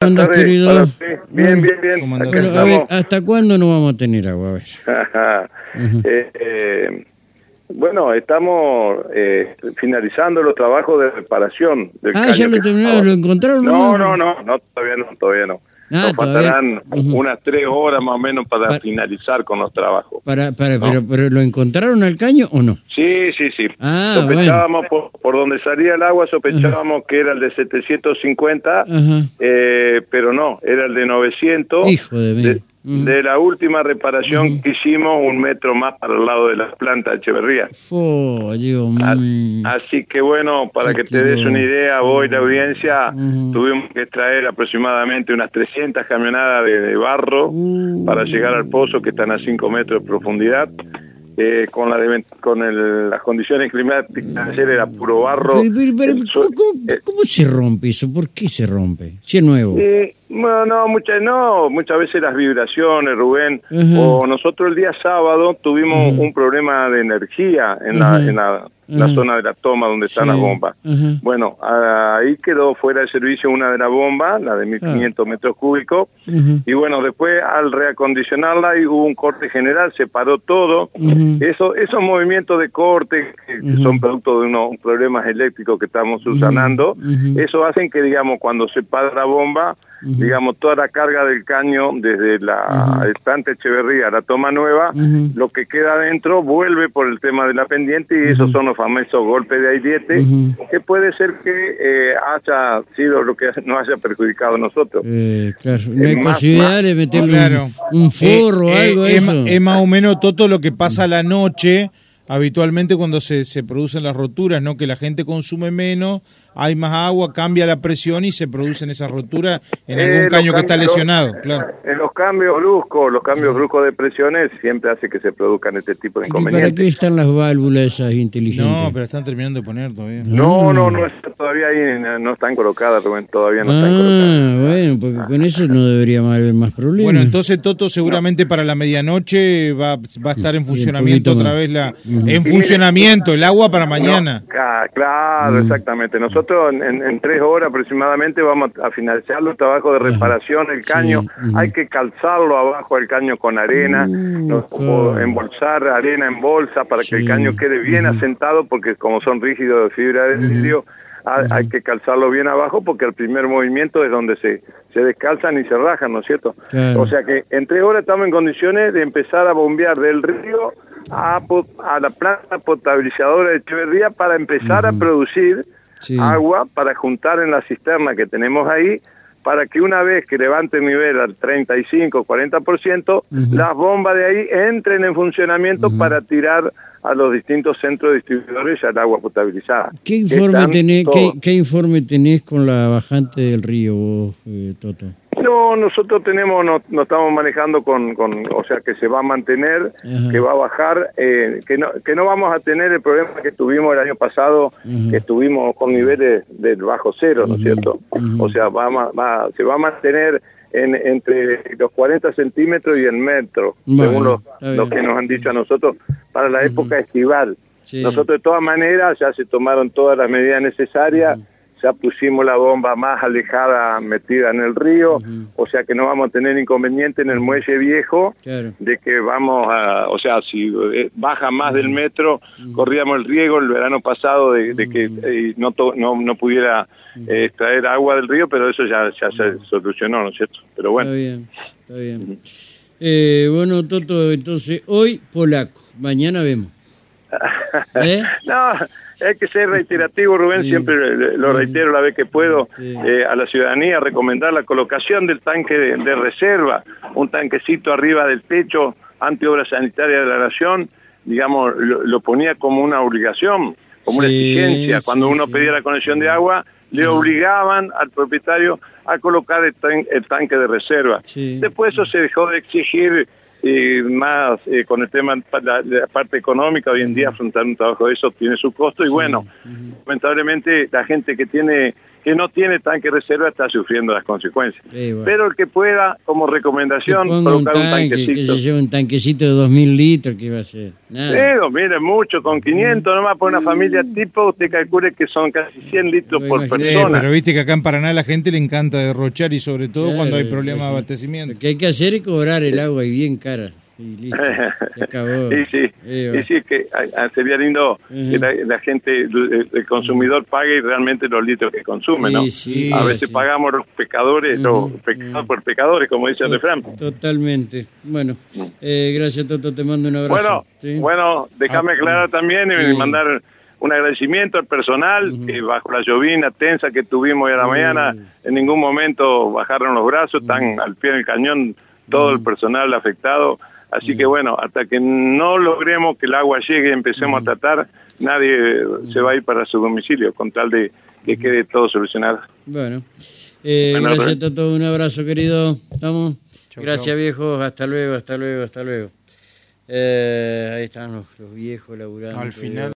andas, tardes querido? Bien, bien, bien. Bueno, a ver. ¿hasta cuándo no vamos a tener agua? A ver. Eh, eh, bueno, estamos eh, finalizando los trabajos de reparación del Ah, caño ya lo terminaron, ¿lo encontraron? No, no, no, no, todavía no, todavía no. Ah, Nos faltarán Ujú. unas tres horas más o menos para Pa- finalizar con los trabajos. Para, para, No. pero, pero ¿lo encontraron al caño o no? Sí, sí, sí. Ah, sospechábamos por, por donde salía el agua, sospechábamos que era el de 750, Ajá. eh, pero no, era el de 900. Hijo de. De, Mm. de la última reparación que hicimos, un metro más para el lado de la planta de Echeverría. Oh, Así que bueno, para que te des una idea, vos y la audiencia, tuvimos que traer aproximadamente unas 300 camionadas de, de barro Uh. para llegar al pozo que están a 5 metros de profundidad. Eh, con la de- con el- las condiciones climáticas ayer era puro barro. pero, pero, pero, El ¿cómo, sol- cómo- eh, cómo se rompe eso? ¿Por qué se rompe? Si es nuevo. Sí, bueno, no, muchas, no, muchas veces las vibraciones, Rubén, o nosotros el día sábado tuvimos un problema de energía en la, en la, zona de la toma donde están las bombas. Bueno, ahí quedó fuera de servicio una de las bombas, la de 1500 metros cúbicos, y bueno, después al reacondicionarla y hubo un corte general, se paró todo. Eso, esos movimientos de corte, que son producto de unos problemas eléctricos que estamos subsanando, eso hacen que, digamos, cuando se para la bomba. Digamos, toda la carga del caño desde la estante Echeverría a la toma nueva, lo que queda adentro vuelve por el tema de la pendiente y esos son los famosos golpes de airiete, que puede ser que eh, haya sido lo que nos haya perjudicado a nosotros. Eh, claro. ¿No hay más- posibilidad más- de meterle Claro. un, un forro o Eh, algo eh, eso? es más o menos todo lo que pasa a la noche, habitualmente cuando se, se producen las roturas, ¿no? Que la gente consume menos, hay más agua, cambia la presión y se producen esas roturas en Eh, algún caño que está lesionado, claro. En los cambios bruscos, los cambios bruscos de presiones siempre hace que se produzcan este tipo de ¿Y para inconvenientes. qué están las válvulas esas inteligentes? No, pero están terminando de poner todavía. No, no, no está todavía ahí, no están colocadas, Rubén, todavía no están colocadas. Ah, bueno, porque con eso no debería haber más problemas. Bueno, entonces Toto seguramente para la medianoche va, va a estar en funcionamiento otra vez la en funcionamiento el agua para mañana. No, claro, exactamente. Nosotros en, en- en tres horas aproximadamente vamos a finalizar los trabajos de reparación del Sí, caño. Hay que calzarlo abajo al caño con arena, Mm, o embolsar arena en bolsa para que el caño quede bien asentado, porque como son rígidos de fibra de vidrio, ha- hay que calzarlo bien abajo porque el primer movimiento es donde se, se descalzan y se rajan, ¿no es cierto? O sea que en tres horas estamos en condiciones de empezar a bombear del río a la planta potabilizadora de Echeverría para empezar a producir Sí. agua para juntar en la cisterna que tenemos ahí para que una vez que levante el nivel al 35, 40%, Ujú. las bombas de ahí entren en funcionamiento para tirar a los distintos centros distribuidores al agua potabilizada. ¿Qué informe, tenés, qué, informe tenés con la bajante del río vos, eh, Toto? No, nosotros tenemos, no, no estamos manejando con, con, o sea, que se va a mantener, que va a bajar, eh, que, no, que no vamos a tener el problema que tuvimos el año pasado, que estuvimos con niveles del bajo cero, ¿no es cierto? O sea, va, va- se va a mantener en, entre los 40 centímetros y el metro, Bueno, según lo, está lo que nos han dicho a nosotros, para la época estival. Sí. Nosotros de todas maneras ya se tomaron todas las medidas necesarias, ya pusimos la bomba más alejada metida en el río, o sea que no vamos a tener inconveniente en el muelle viejo Claro. de que vamos a, o sea, si eh, baja más del metro, corríamos el riesgo el verano pasado de, de que eh, no, to- no, no pudiera eh, extraer agua del río, pero eso ya, ya se solucionó, ¿no es cierto? Pero bueno. Está bien, está bien. Eh, bueno, Toto, entonces hoy polaco, mañana vemos. ¿Eh? No, hay que ser reiterativo, Rubén, Sí. siempre lo reitero la vez que puedo Sí. eh, a la ciudadanía, recomendar la colocación del tanque de, de reserva, un tanquecito arriba del techo, ante obra sanitaria de la nación, digamos, lo, lo ponía como una obligación, como una exigencia. Cuando uno pedía la conexión de agua, le obligaban al propietario a colocar el, tan- el tanque de reserva. Después eso se dejó de exigir eh, más eh, con el tema de la, de la parte económica. Hoy en día afrontar un trabajo de eso tiene su costo y bueno, lamentablemente la gente que tiene que no tiene tanque reserva está sufriendo las consecuencias. Pero el que pueda, como recomendación, colocar un, tanquecito. Que se un tanquecito de 2.000 litros, que va a ser? Nada. mire, mucho, con 500 nomás por una familia tipo, usted calcule que son casi 100 litros por persona. pero viste que acá en Paraná a la gente le encanta derrochar y sobre todo cuando hay problemas de abastecimiento. Lo que hay que hacer es cobrar el agua y bien cara. Y listo, se acabó. y sí, y sí que sería lindo que la, gente, el, consumidor pague realmente los litros que consume, ¿no? a veces pagamos los pecadores, los pecados por pecadores, como dice el refrán. Totalmente. Bueno, eh, gracias Toto, te mando un abrazo. Bueno, bueno déjame ah, aclarar también y mandar un agradecimiento al personal que bajo la llovina tensa que tuvimos hoy a la mañana, en ningún momento bajaron los brazos, están al pie del cañón todo el personal afectado Así que bueno, hasta que no logremos que el agua llegue y empecemos a tratar, nadie se va a ir para su domicilio con tal de que quede todo solucionado. Bueno, eh, gracias a todos, un abrazo querido. ¿Estamos? gracias viejos, hasta luego, hasta luego, hasta luego. Eh, ahí están los, viejos laburando. Al final.